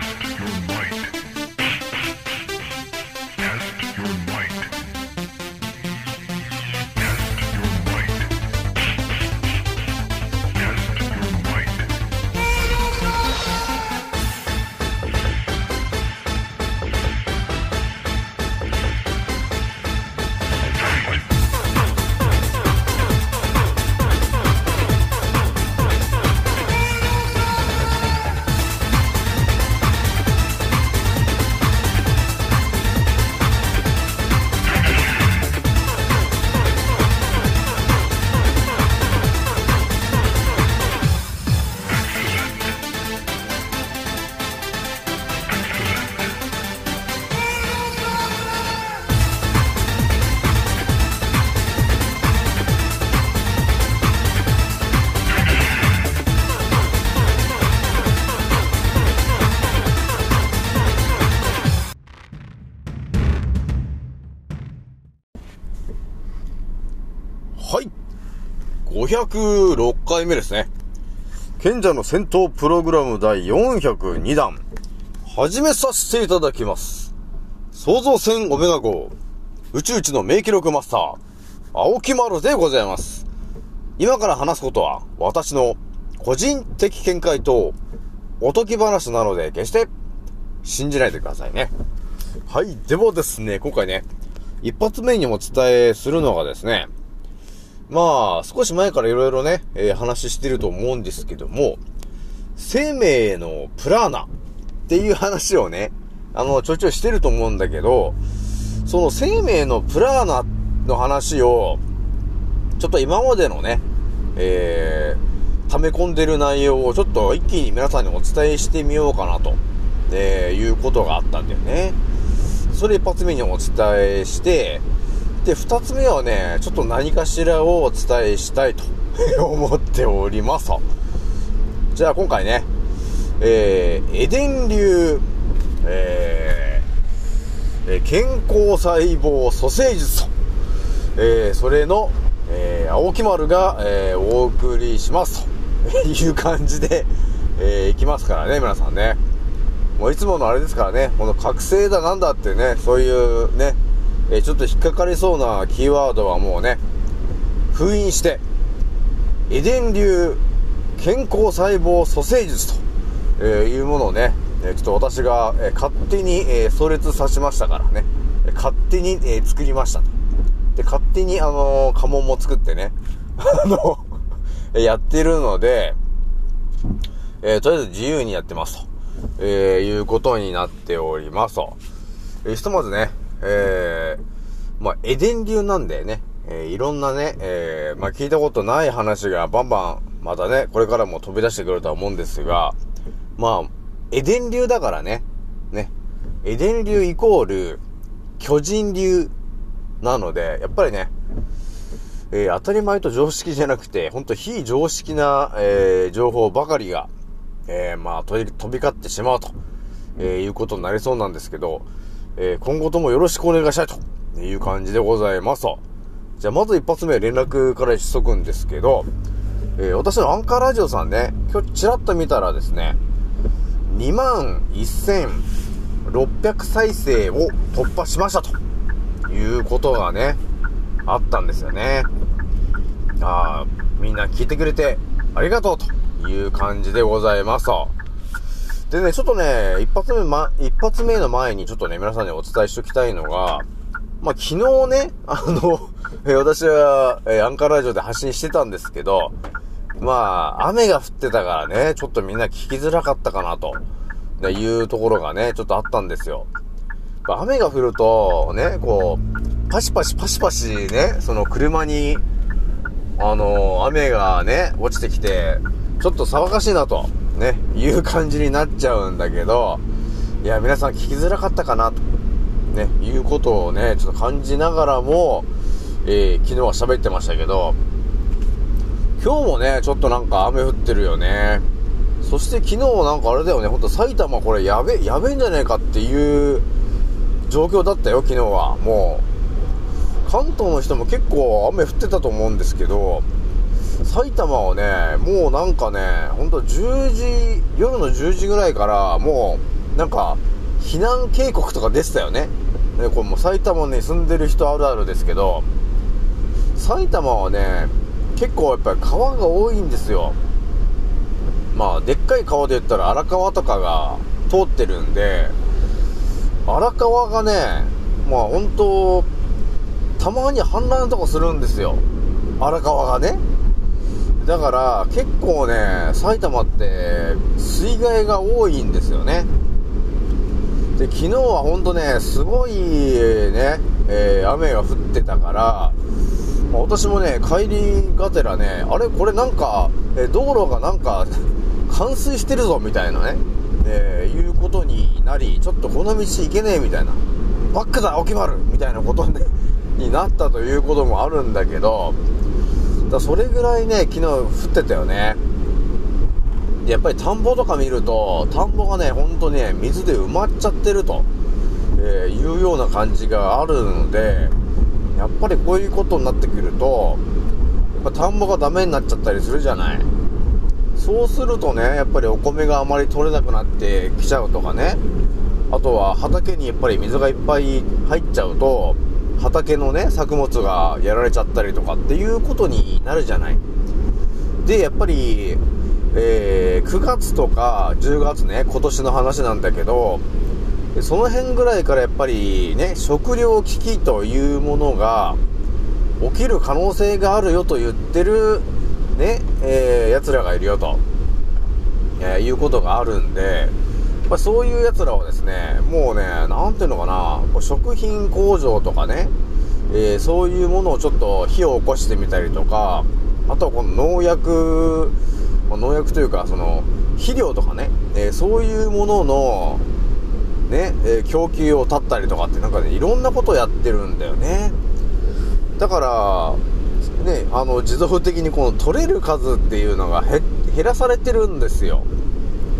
Test your might. 506回目ですね。賢者の戦闘プログラム第402弾。始めさせていただきます。創造船オメガ号。宇宙一の名記録マスター。青木丸でございます。今から話すことは、私の個人的見解と、おとぎ話なので、決して、信じないでくださいね。はい。でもですね、今回ね、一発目にお伝えするのがですね、まあ、少し前からいろいろね、えー話してると思うんですけども、生命のプラーナっていう話をね、あの、ちょいちょいしてると思うんだけど、その生命のプラーナの話を、ちょっと今までのね、えー、溜め込んでる内容をちょっと一気に皆さんにお伝えしてみようかなと、えーいうことがあったんだよね。それ一発目にお伝えして、で、二つ目はね、ちょっと何かしらをお伝えしたいと 思っております。じゃあ今回ね、えー、エデン流、えー、えー健康細胞蘇生術と、えー、それの、えー、青木丸が、えー、お送りしますと いう感じで、えー、いきますからね、皆さんね。もういつものあれですからね、この覚醒だなんだってね、そういうね、えちょっと引っかかりそうなキーワードはもうね、封印して、エデン流健康細胞蘇生術と、えいうものをね、えちょっと私が、え勝手に、えー創立させましたからね、勝手に、え作りましたと。で、勝手にあの家紋も作ってね、あの、やってるので、えーとりあえず自由にやってますと、えーいうことになっておりますと。えーひとまずね、えー、まあ、エデン流なんでね、えーいろんなね、えーまあ、聞いたことない話がバンバン、またね、これからも飛び出してくるとは思うんですが、まあ、エデン流だからね、ね、エデン流イコール、巨人流なので、やっぱりね、えー当たり前と常識じゃなくて、ほんと非常識な、えー情報ばかりが、えーまあ、飛び交ってしまうと、えいうことになりそうなんですけど、えー今後ともよろしくお願いしたいという感じでございます。じゃあ、まず一発目連絡からしとくんですけど、えー私のアンカーラジオさんね、今日ちらっと見たらですね、2万1600再生を突破しましたということがね、あったんですよね。ああ、みんな聞いてくれてありがとうという感じでございます。でね、ちょっとね、一発目、ま、一発目の前にちょっとね、皆さんにお伝えしておきたいのが、まあ、昨日ね、あの、え私は、えアンカーラジオで発信してたんですけど、まあ、雨が降ってたからね、ちょっとみんな聞きづらかったかなと、ねいうところがね、ちょっとあったんですよ。雨が降ると、ね、こう、パシパシパシパシね、その車に、あの雨がね、落ちてきて、ちょっと騒がしいなと、ね、いう感じになっちゃうんだけど、いや、皆さん聞きづらかったかなと、ね、いうことをね、ちょっと感じながらも、えー昨日は喋ってましたけど、今日もね、ちょっとなんか雨降ってるよね。そして昨日なんかあれだよね、ほんと埼玉これやべ、やべえんじゃねえかっていう状況だったよ、昨日は。もう、関東の人も結構雨降ってたと思うんですけど、埼玉はね、もうなんかね、ほんと10時、夜の10時ぐらいからもうなんか、避難警告とか出てたよね。ねこれもう埼玉に住んでる人あるあるですけど、埼玉はね、結構やっぱり川が多いんですよ。まあ、でっかい川で言ったら荒川とかが通ってるんで、荒川がね、まあ本当たまに氾濫とかするんですよ。荒川がね。だから結構ね、埼玉って水害が多いんですよね。で、昨日はほんとね、すごいね、えー雨が降ってたから、ま私もね、帰りがてらね、あれこれなんか、え道路がなんか、冠水してるぞ、みたいなね、えーいうことになり、ちょっとこの道行けねえ、みたいな。バックだ、おきまるみたいなことね、になったということもあるんだけど、だそれぐらいね、昨日降ってたよね。で、やっぱり田んぼとか見ると、田んぼがね、ほんとね、水で埋まっちゃってると、えーいうような感じがあるので、やっぱりこういうことになってくると、やっぱ田んぼがダメになっちゃったりするじゃない。そうするとね、やっぱりお米があまり取れなくなってきちゃうとかね、あとは畑にやっぱり水がいっぱい入っちゃうと、畑のね、作物がやられちゃったりとかっていうことになるじゃない。で、やっぱり、えー9月とか10月ね、今年の話なんだけど、その辺ぐらいからやっぱりね、食料危機というものが起きる可能性があるよと言ってる、ね、えー、奴らがいるよと、えーいうことがあるんで、まあ、そういう奴らはですね、もうね、なんていうのかな、こう食品工場とかね、えーそういうものをちょっと火を起こしてみたりとか、あとはこの農薬、まあ農薬というか、その、肥料とかね、えーそういうものの、ね、えー供給を断ったりとかってなんかね、いろんなことをやってるんだよね。だから、ね、あの、自動的にこの取れる数っていうのが減らされてるんですよ。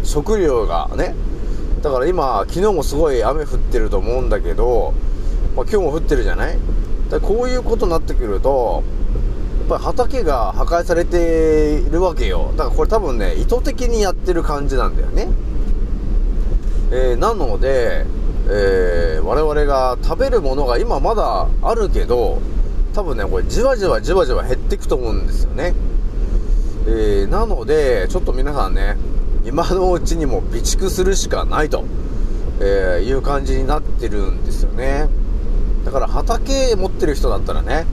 食料がね。だから今、昨日もすごい雨降ってると思うんだけど、まあ、今日も降ってるじゃない？だこういうことになってくると、やっぱり畑が破壊されているわけよ。だからこれ多分ね、意図的にやってる感じなんだよね。えーなので、えー我々が食べるものが今まだあるけど、多分ね、これじわじわじわじわ減っていくと思うんですよね。えーなので、ちょっと皆さんね、今のうちにも備蓄するしかないと、えーいう感じになってるんですよね。だから畑持ってる人だったらね、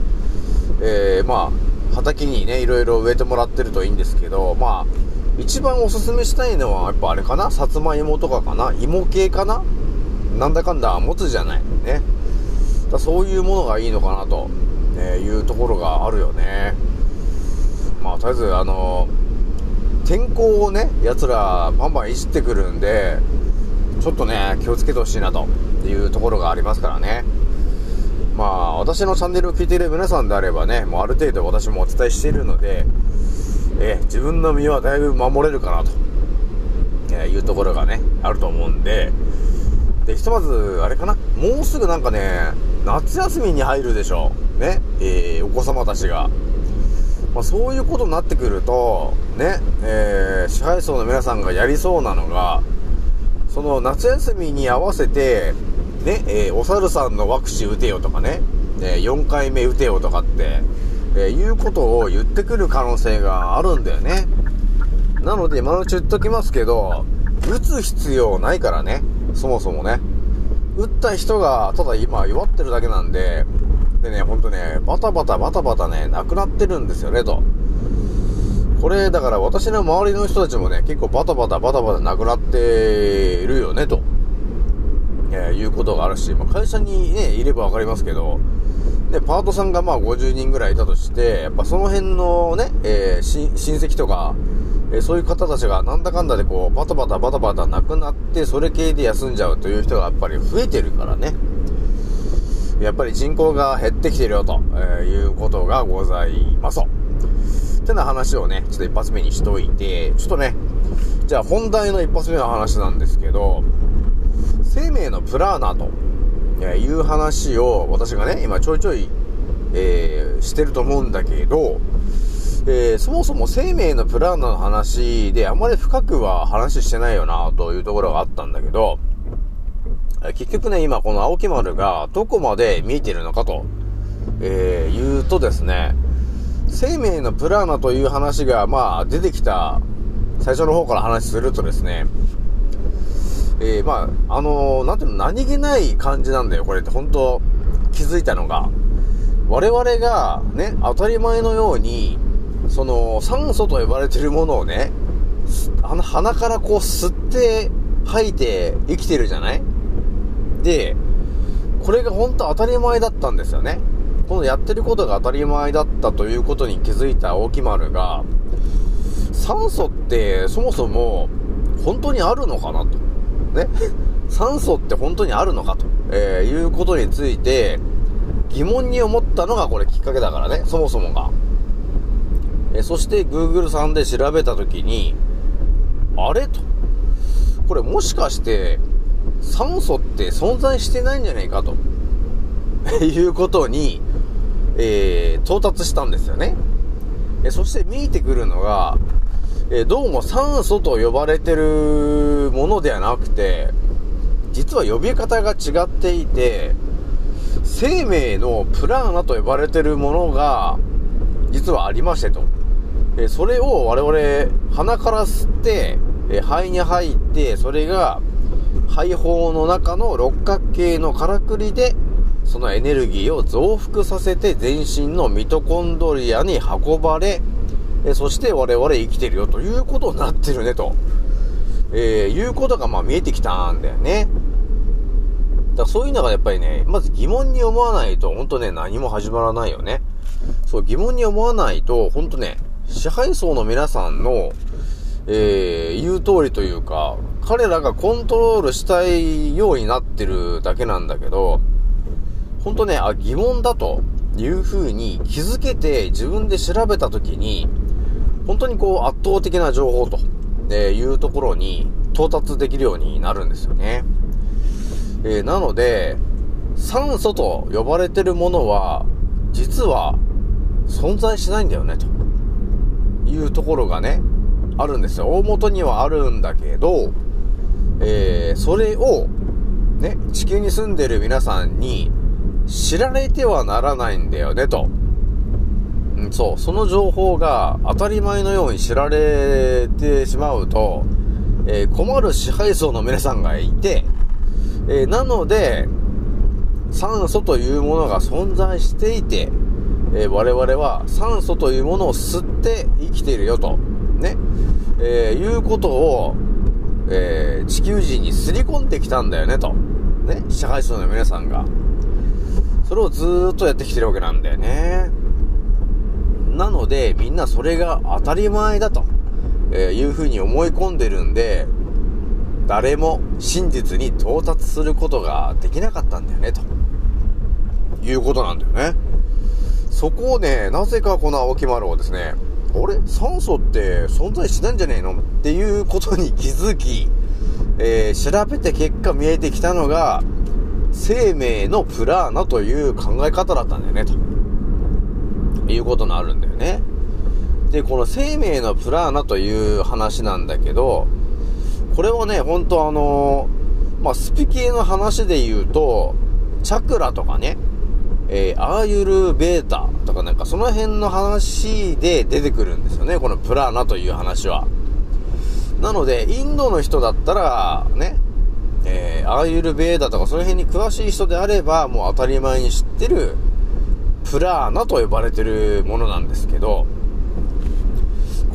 えーまあ、畑にね、いろいろ植えてもらってるといいんですけど、まあ、一番おすすめしたいのは、やっぱあれかなさつまいもとかかな芋系かななんだかんだ持つじゃない。ね。だそういうものがいいのかなと、えいうところがあるよね。まあ、とりあえず、あの天候をね、奴らバンバンいじってくるんで、ちょっとね、気をつけてほしいなというところがありますからね。まあ、私のチャンネルを聞いている皆さんであればね、もうある程度私もお伝えしているので、え自分の身はだいぶ守れるかなと、えいうところがね、あると思うんで、で、ひとまず、あれかな、もうすぐなんかね、夏休みに入るでしょ。ね、えーお子様たちが。まあ、そういうことになってくると、ね、えー支配層の皆さんがやりそうなのが、その夏休みに合わせて、ね、えーお猿さんのワクチン打てよとかね、えー4回目打てよとかって、えーいうことを言ってくる可能性があるんだよね。なので今のうち言っときますけど、打つ必要ないからね、そもそもね。打った人が、ただ今弱ってるだけなんで、でね、ほんとね、バタバタバタバタね、なくなってるんですよね、と。これ、だから私の周りの人たちもね、結構バタバタバタバタなくなっているよね、と。えーいうことがあるし、まあ、会社にね、いればわかりますけど、で、パートさんがまあ50人ぐらいいたとして、やっぱその辺のね、えー親戚とか、えーそういう方たちがなんだかんだでこう、バタバタバタバタなくなって、それ系で休んじゃうという人がやっぱり増えてるからね。やっぱり人口が減ってきてるよと、えいうことがございます。ってな話をね、ちょっと一発目にしといて、ちょっとね、じゃあ本題の一発目の話なんですけど、生命のプラーナという話を私がね、今ちょいちょい、えーしてると思うんだけど、えーそもそも生命のプラーナの話であまり深くは話してないよなというところがあったんだけど、結局ね、今この青木丸がどこまで見えてるのかと、えー、言うとですね、生命のプラーナという話が、まあ、出てきた、最初の方から話するとですね、えー、まあ、あのー、なんていうの、何気ない感じなんだよ、これって、本当気づいたのが。我々が、ね、当たり前のように、その、酸素と呼ばれてるものをね、あの鼻からこう吸って吐いて生きてるじゃない？で、これが本当当たり前だったんですよね。このやってることが当たり前だったということに気づいた大木丸が、酸素ってそもそも本当にあるのかなと。ね？酸素って本当にあるのかと、えー、いうことについて疑問に思ったのがこれきっかけだからね、そもそもが。えー、そして Google さんで調べたときに、あれと。これもしかして酸素って存在してないんじゃないかと。いうことに、えー、到達したんですよね。えそして見えてくるのが、えどうも酸素と呼ばれてるものではなくて、実は呼び方が違っていて、生命のプラーナと呼ばれてるものが、実はありましてと。えそれを我々、鼻から吸って、え肺に入って、それが、肺胞の中の六角形のからくりで、そのエネルギーを増幅させて全身のミトコンドリアに運ばれ、えそして我々生きてるよということになってるねと、えー、いうことがまあ見えてきたんだよね。だからそういうのがやっぱりね、まず疑問に思わないと本当ね、何も始まらないよね。そう疑問に思わないと、本当ね、支配層の皆さんの、えー、言う通りというか、彼らがコントロールしたいようになってるだけなんだけど、ほんとね、あ、疑問だという風に気づけて自分で調べたときに、本当にこう圧倒的な情報と、えいうところに到達できるようになるんですよね。えー、なので、酸素と呼ばれてるものは、実は存在しないんだよね、というところがね、あるんですよ。大元にはあるんだけど、えー、それを、ね、地球に住んでる皆さんに知られてはならないんだよね、と。うん、そう、その情報が当たり前のように知られてしまうと、えー、困る支配層の皆さんがいて、えー、なので、酸素というものが存在していて、えー、我々は酸素というものを吸って生きているよと。ね、えー、いうことを、えー、地球人にすり込んできたんだよね、と。ね、社会層の皆さんが。それをずーっとやってきてるわけなんだよね。なので、みんなそれが当たり前だと、えー、いうふうに思い込んでるんで、誰も真実に到達することができなかったんだよね、ということなんだよね。そこをね、なぜかこの青木丸をですね、あれ？酸素って存在しないんじゃねえの？っていうことに気づき、えー、調べて結果見えてきたのが、生命のプラーナという考え方だったんだよね、ということになるんだよね。で、この生命のプラーナという話なんだけど、これはね、ほんとあのー、まあ、スピ系の話で言うと、チャクラとかね、えー、アーユルベータとかなんかその辺の話で出てくるんですよね、このプラーナという話は。なので、インドの人だったら、ね、ー、アーユルベーダとかその辺に詳しい人であれば、もう当たり前に知ってる、プラーナと呼ばれてるものなんですけど、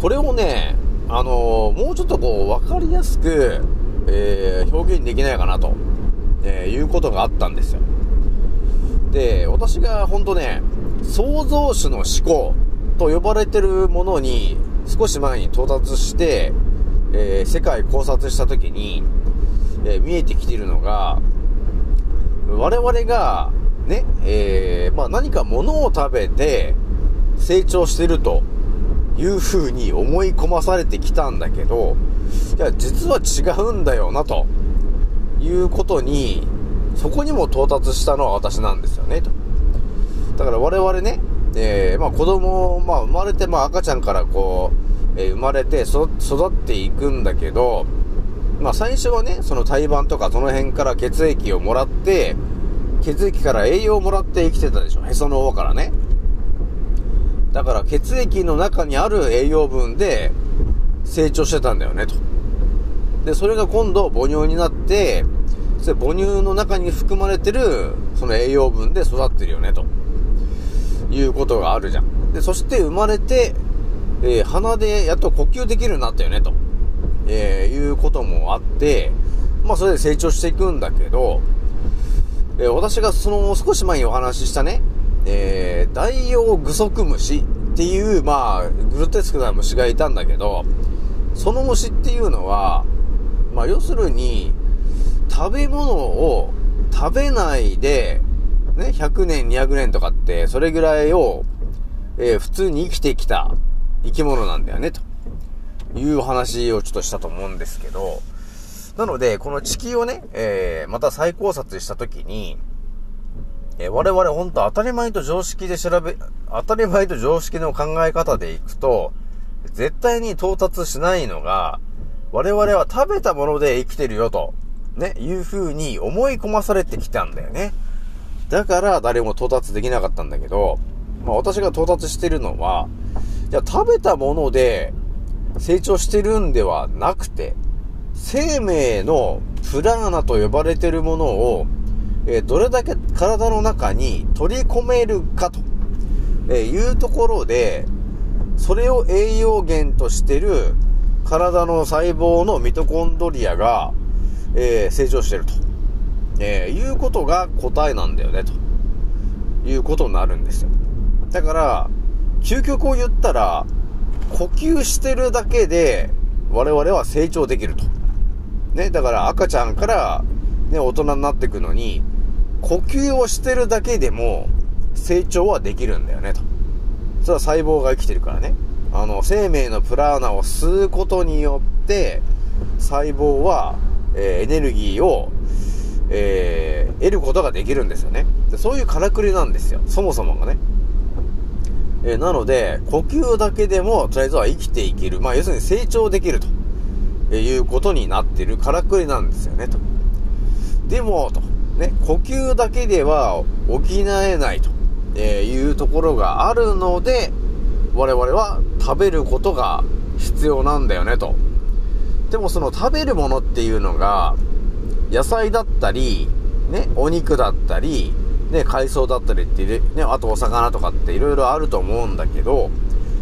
これをね、あのー、もうちょっとこう、わかりやすく、えー、表現できないかなと、えー、いうことがあったんですよ。で、私が本当ね、創造主の思考と呼ばれてるものに少し前に到達して、えー、世界考察した時に、えー、見えてきているのが、我々が、ね、えー、まあ、何か物を食べて成長してるという風に思い込まされてきたんだけど、いや、実は違うんだよな、ということにそこにも到達したのは私なんですよね、と。だから我々ね、えー、まあ子供、まあ生まれて、まあ赤ちゃんからこう、えー、生まれて育っていくんだけど、まあ最初はね、その胎盤とかその辺から血液をもらって、血液から栄養をもらって生きてたでしょ。へその緒からね。だから血液の中にある栄養分で成長してたんだよね、と。で、それが今度母乳になって、それ母乳の中に含まれてるその栄養分で育ってるよね、と。いうことがあるじゃん。で、そして生まれて、えー鼻でやっと呼吸できるようになったよね、と。えーいうこともあって、まあそれで成長していくんだけど、えー私がその少し前にお話ししたね、えー、ダイオウグソクムシっていう、まあ、グロテスクな虫がいたんだけど、その虫っていうのは、まあ要するに、食べ物を食べないで、ね、100年、200年とかって、それぐらいを、えー普通に生きてきた生き物なんだよね、と。いう話をちょっとしたと思うんですけど、なので、この地球をね、えーまた再考察したときに、えー我々本当当たり前と常識で調べ、当たり前と常識の考え方でいくと、絶対に到達しないのが、我々は食べたもので生きてるよと、ね、いう風に思い込まされてきたんだよね。だから誰も到達できなかったんだけど、まあ私が到達してるのは、じゃあ食べたもので成長してるんではなくて、生命のプラーナと呼ばれてるものを、えどれだけ体の中に取り込めるかと、えいうところで、それを栄養源としてる体の細胞のミトコンドリアが、えー成長してると、えーいうことが答えなんだよね、ということになるんですよ。だから、究極を言ったら、呼吸してるだけで我々は成長できると。ね、だから赤ちゃんから、ね、大人になっていくのに、呼吸をしてるだけでも成長はできるんだよね、と。それは細胞が生きてるからね。あの、生命のプラーナを吸うことによって、細胞は、えーエネルギーを、えー得ることができるんですよね。でそういうからくりなんですよ。そもそもがね。えーなので、呼吸だけでも、とりあえずは生きていける。まあ、要するに成長できると、えーいうことになってるからくりなんですよね、と。でも、と。ね、呼吸だけでは補えないと、えいうところがあるので、我々は食べることが必要なんだよね、と。でもその食べるものっていうのが、野菜だったり、ね、お肉だったり、ね、海藻だったりって、ね、あとお魚とかっていろいろあると思うんだけど、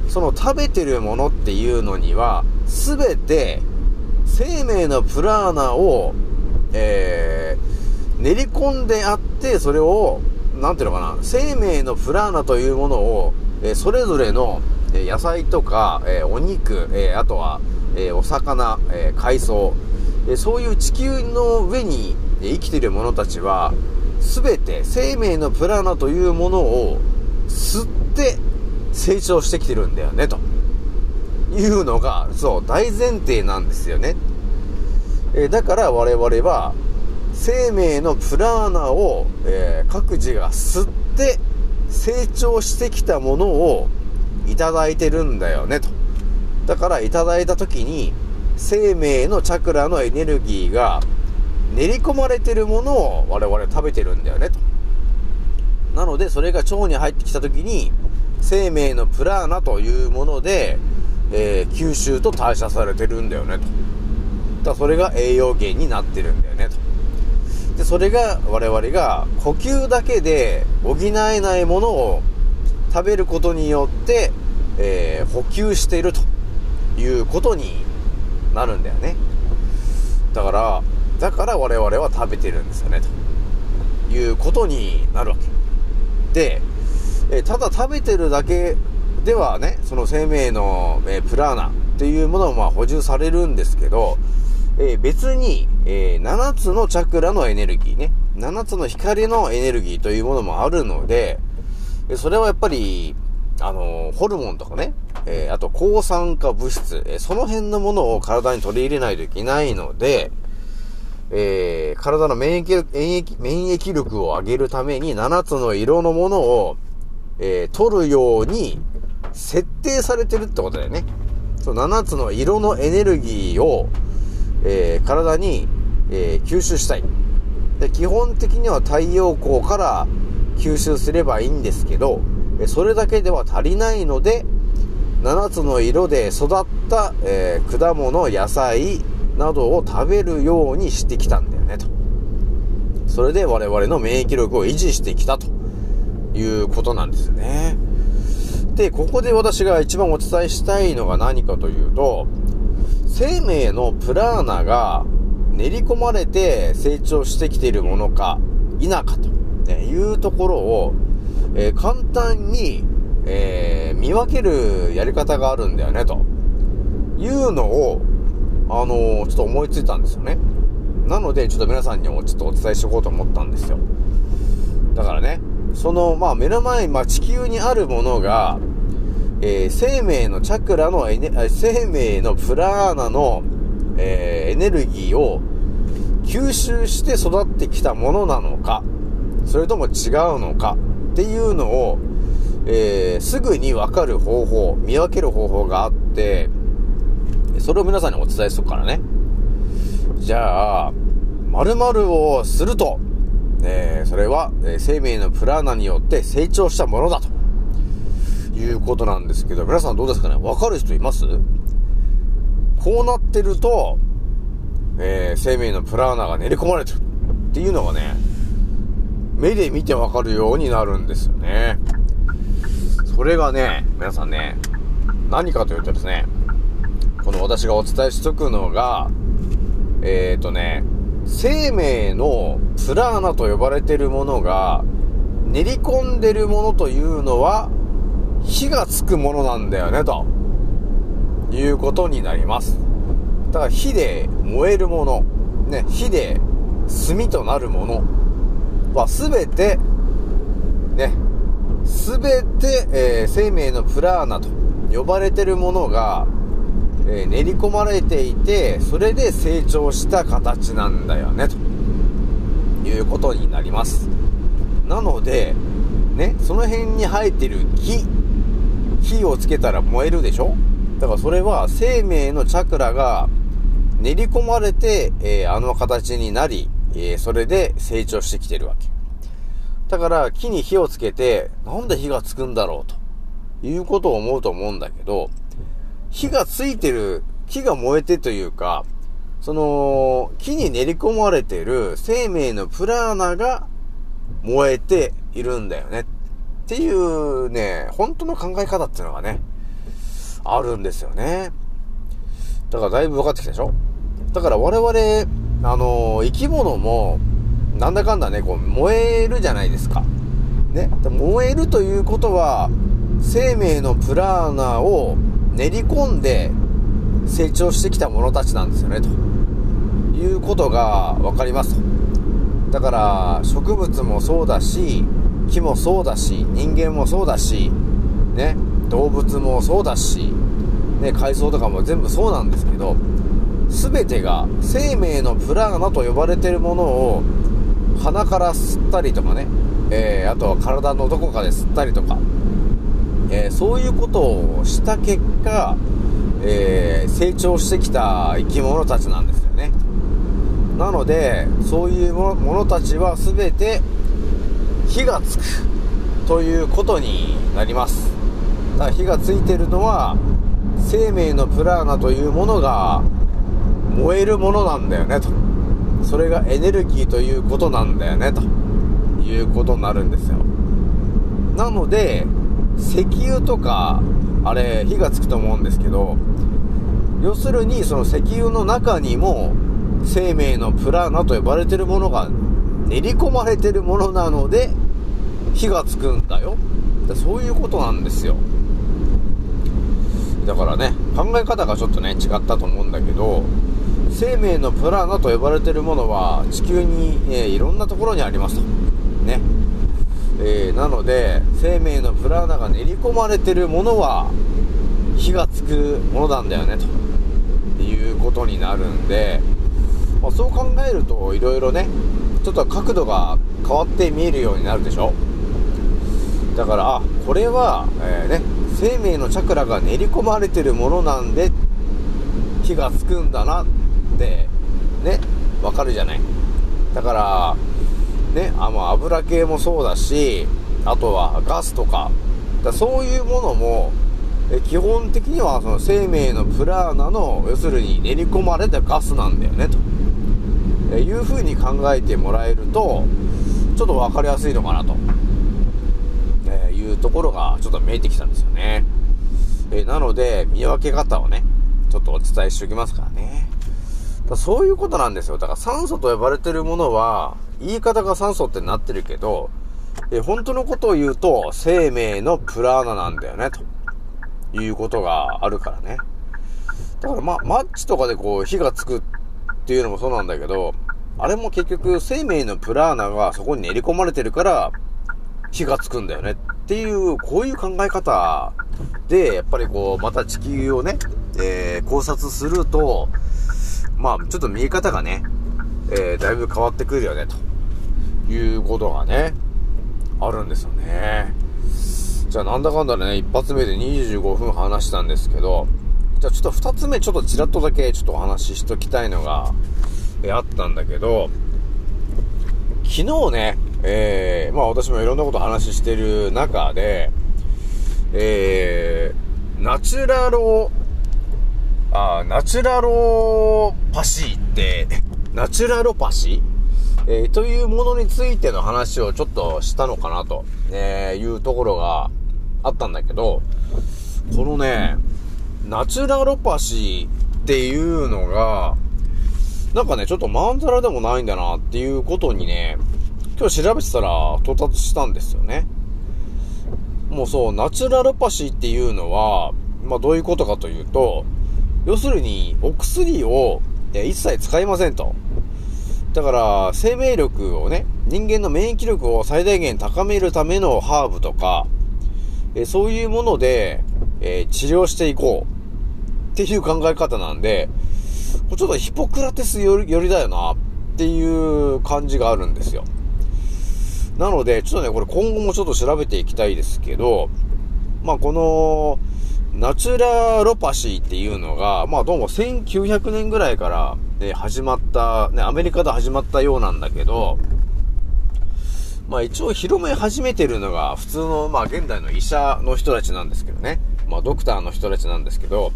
その食べてるものっていうのには、すべて生命のプラーナを、えー、練り込んであって、それを、なんていうのかな、生命のプラーナというものを、えーそれぞれの、野菜とか、えーお肉、えーあとは、えーお魚、えー海藻、えーそういう地球の上に生きている者たちは、すべて生命のプラナというものを吸って成長してきてるんだよね、というのが、そう、大前提なんですよね。えーだから我々は、生命のプラーナを、えー各自が吸って成長してきたものをいただいてるんだよね、と。だからいただいた時に、生命のチャクラのエネルギーが練り込まれてるものを我々食べてるんだよね、と。なので、それが腸に入ってきた時に、生命のプラーナというもので、えー吸収と代謝されてるんだよね、と。だそれが栄養源になってるんだよね、と。で、それが我々が呼吸だけで補えないものを食べることによって、えー補給しているということになるんだよね。だから、だから我々は食べてるんですよね、ということになるわけ。で、えただ食べてるだけではね、その生命の、えプラーナっていうものもまあ補充されるんですけど、え別に、えー7つのチャクラのエネルギーね、7つの光のエネルギーというものもあるので、それはやっぱり、あのホルモンとかね、えあと抗酸化物質、えその辺のものを体に取り入れないといけないので、えー体の免疫免疫、免疫力を上げるために7つの色のものを、えー取るように設定されてるってことだよね。その7つの色のエネルギーを、えー体に、えー吸収したい。で基本的には太陽光から吸収すればいいんですけど、それだけでは足りないので、7つの色で育った、えー果物、野菜などを食べるようにしてきたんだよね、と。それで我々の免疫力を維持してきたということなんですよね。で、ここで私が一番お伝えしたいのが何かというと、生命のプラーナが練り込まれて成長してきているものか否かと、いうところを、えー簡単に、えー見分けるやり方があるんだよね、というのを、あのーちょっと思いついたんですよね。なので、ちょっと皆さんにもちょっとお伝えしておこうと思ったんですよ。だからね、その、まあ目の前、まあ地球にあるものが、えー生命のチャクラのエネ、生命のプラーナの、えーエネルギーを吸収して育ってきたものなのか、それとも違うのかっていうのを、えーすぐにわかる方法、見分ける方法があって、それを皆さんにお伝えするからね。じゃあ、〇〇をすると、えーそれは、えー生命のプラーナによって成長したものだと。いうことなんですけど、皆さんどうですかね？わかる人います？こうなってると、えー生命のプラーナが練り込まれてるっていうのがね、目で見てわかるようになるんですよね。それがね、皆さんね、何かというとですね、この私がお伝えしとくのが、えっ、ー、とね、生命のプラーナと呼ばれてるものが、練り込んでるものというのは、火がつくものなんだよね、ということになります。だから火で燃えるもの、ね、火で炭となるものはすべて、ね、すべて、えー生命のプラーナと呼ばれてるものが、え練り込まれていて、それで成長した形なんだよね、ということになります。なので、ね、その辺に生えてる木、火をつけたら燃えるでしょ？だからそれは生命のチャクラが練り込まれて、えーあの形になり、えーそれで成長してきてるわけ。だから木に火をつけて、なんで火がつくんだろうということを思うと思うんだけど、火がついてる、木が燃えてというか、その、木に練り込まれてる生命のプラーナが燃えているんだよね。っていうね、本当の考え方っていうのがね、あるんですよね。だからだいぶ分かってきたでしょ？だから我々、あの生き物も、なんだかんだね、こう、燃えるじゃないですか。ね？燃えるということは、生命のプラーナを練り込んで成長してきた者たちなんですよね、ということが分かりますと。だから、植物もそうだし、木もそうだし、人間もそうだし、ね、動物もそうだし、ね、海藻とかも全部そうなんですけど、すべてが生命のプラーナと呼ばれてるものを鼻から吸ったりとかね、えーあとは体のどこかで吸ったりとか、えそういうことをした結果、えー成長してきた生き物たちなんですよね。なので、そういうもものたちは全て火がつくということになります。だから火がついてるのは生命のプラーナというものが燃えるものなんだよねと。それがエネルギーということなんだよねということになるんですよ。なので、石油とか、あれ、火がつくと思うんですけど、要するにその石油の中にも生命のプラーナと呼ばれてるものが練り込まれてるものなので火がつくんだよ。そういうことなんですよ。だからね考え方がちょっとね違ったと思うんだけど生命のプラーナと呼ばれてるものは地球に、えーいろんなところにありますと。ね。えーなので生命のプラーナが練り込まれてるものは火がつくものなんだよねということになるんで、まあ、そう考えるといろいろねちょっと角度が変わって見えるようになるでしょだからあこれは、えーね生命のチャクラが練り込まれてるものなんで火がつくんだなってわかるじゃない。だから、ね、あの、油系もそうだし、あとはガスとか、だそういうものも、え基本的にはその生命のプラーナの、要するに練り込まれたガスなんだよね、と。えいう風に考えてもらえると、ちょっとわかりやすいのかなと、えいうところがちょっと見えてきたんですよね。えなので、見分け方をね、ちょっとお伝えしておきますからね。だそういうことなんですよ。だから酸素と呼ばれてるものは、言い方が酸素ってなってるけど、え本当のことを言うと、生命のプラーナなんだよね、と。いうことがあるからね。だからま、マッチとかでこう火がつくっていうのもそうなんだけど、あれも結局生命のプラーナがそこに練り込まれてるから、火がつくんだよね。っていう、こういう考え方で、やっぱりこう、また地球をね、えー考察すると、まあ、ちょっと見え方がね、えーだいぶ変わってくるよね、と。いうことがね、あるんですよね。じゃあなんだかんだね、一発目で25分話したんですけど、じゃあちょっと二つ目ちょっとちらっとだけちょっとお話ししときたいのが、えあったんだけど、昨日ね、えー、まあ私もいろんなこと話してる中で、えー、ナチュラロ、あーナチュラロパシーって、ナチュラロパシーえー、というものについての話をちょっとしたのかなと、えいうところがあったんだけど、このね、ナチュラロパシーっていうのが、なんかね、ちょっとまんざらでもないんだなっていうことにね、今日調べてたら到達したんですよね。もうそう、ナチュラルパシーっていうのは、まあどういうことかというと、要するにお薬をえ一切使いませんと。だから、生命力をね、人間の免疫力を最大限高めるためのハーブとか、えそういうもので、えー治療していこうっていう考え方なんで、ちょっとヒポクラテスよりよりだよなっていう感じがあるんですよ。なので、ちょっとね、これ今後もちょっと調べていきたいですけど、まあこの、ナチュラロパシーっていうのが、まあどうも1900年ぐらいから、ね、始まった、ね、アメリカで始まったようなんだけど、まあ一応広め始めてるのが普通の、まあ現代の医者の人たちなんですけどね。まあドクターの人たちなんですけど、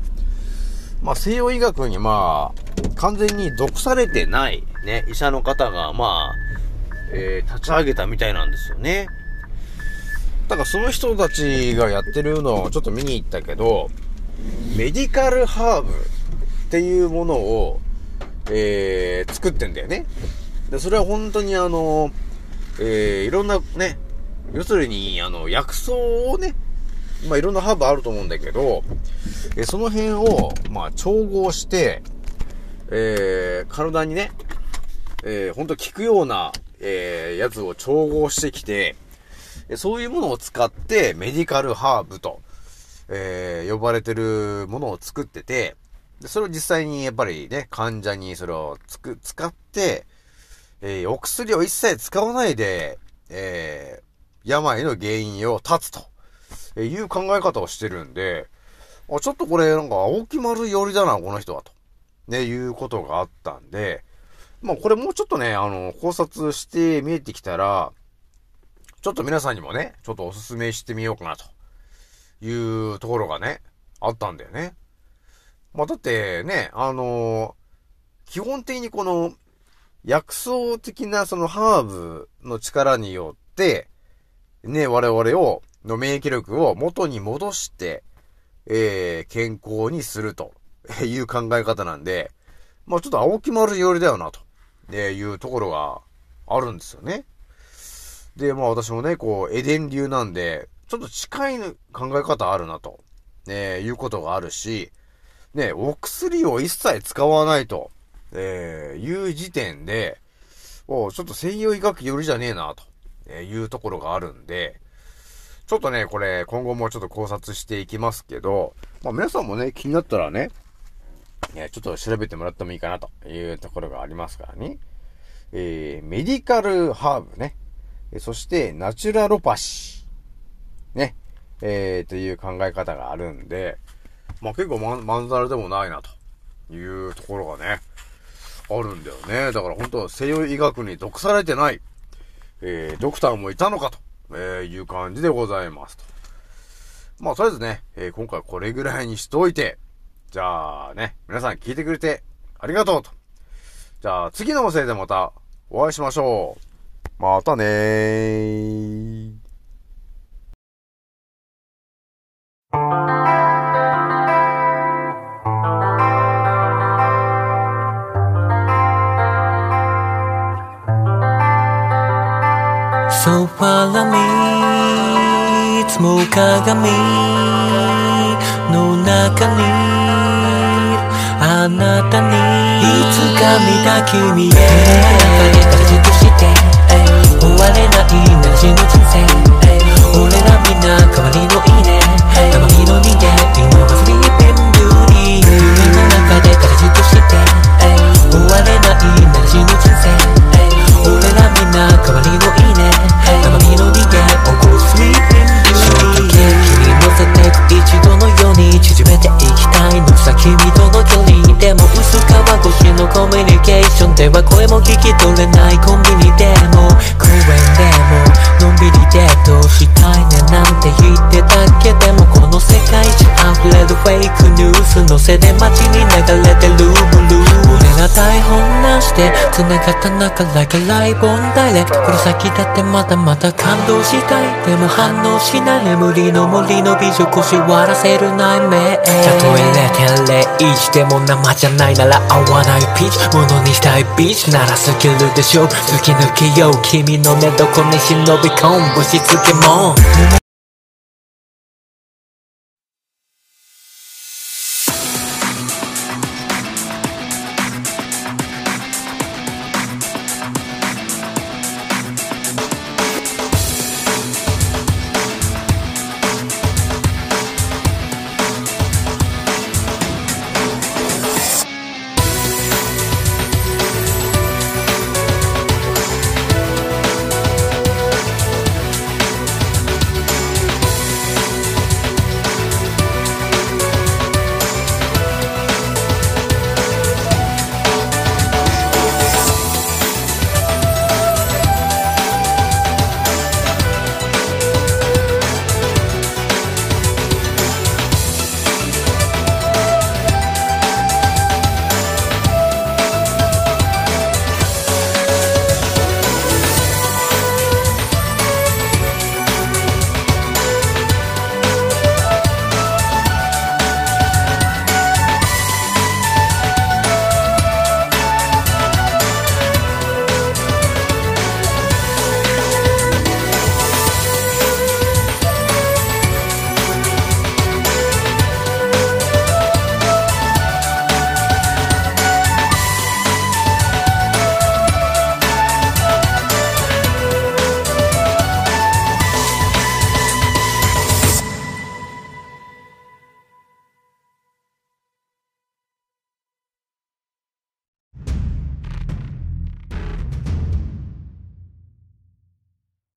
まあ西洋医学にまあ完全に毒されてないね、医者の方がまあ、えー立ち上げたみたいなんですよね。だからその人たちがやってるのをちょっと見に行ったけど、メディカルハーブっていうものを、えー、作ってんだよね。で、それは本当にあの、えー、いろんなね、要するに、あの、薬草をね、まあ、いろんなハーブあると思うんだけど、えーその辺を、まあ、調合して、えー、体にね、えー、ほんと効くような、えー、やつを調合してきて、そういうものを使って、メディカルハーブと、えー、呼ばれてるものを作ってて、で、それを実際にやっぱりね、患者にそれをつく、使って、えーお薬を一切使わないで、えー病の原因を断つと、えいう考え方をしてるんで、あ、ちょっとこれなんか青木丸寄りだな、この人は、と。ね、いうことがあったんで、まあこれもうちょっとね、あの、考察して見えてきたら、ちょっと皆さんにもね、ちょっとお勧めしてみようかな、というところがね、あったんだよね。まあだってね、あの基本的にこの、薬草的なそのハーブの力によって、ね、我々を、の免疫力を元に戻して、えー、健康にするという考え方なんで、まあちょっと青木丸寄りだよな、と、いうところがあるんですよね。で、まあ私もね、こう、エデン流なんで、ちょっと近い考え方あるなと、ね、いうことがあるし、ね、お薬を一切使わないと、えー、いう時点で、おちょっと西洋医学寄りじゃねえな、と、えいうところがあるんで、ちょっとね、これ、今後もちょっと考察していきますけど、まあ皆さんもね、気になったらね、えちょっと調べてもらってもいいかなというところがありますからね。えー、メディカルハーブね。そして、ナチュラロパシー。ね。えー、という考え方があるんで、まあ結構まん、まんざらでもないな、というところがね、あるんだよね。だから本当は西洋医学に毒されてない、えー、ドクターもいたのかと、いう感じでございますと。まあ、とりあえずね、えー、今回これぐらいにしといて、じゃあね、皆さん聞いてくれてありがとうと。じゃあ次の音声でまたお会いしましょう。またねー。ソファラ見つも鏡の中にあなたにいつか見た君へないなら死ぬ人生俺らみんな代わりのいいねたまにの人間今はスリーピンビュー夢の中で形として終われないなら死ぬ人生俺らみんな代わりのいいねたまにの人間起こるスリーピンビューティー君乗せてく一度のように縮めていきたいのさ君との距離でも薄皮越しのコミュニケーションでは声も聞き取れないコンビニでも公園でものんびりデートしたいねなんて言ってたけ？でもこの世界一溢れるフェイクニュースのせで街に流れてるブルー。しで繋がった中 like a live on direct この先だってまだまだ感動したい。でも反応しない。眠りの森の美女腰割らせる内面たとえ0.01でも生じゃないなら合わないピーチ。ものにしたいビーチ。ならスキルでしょ。突き抜けよう。君の寝床に忍び込む。しつけも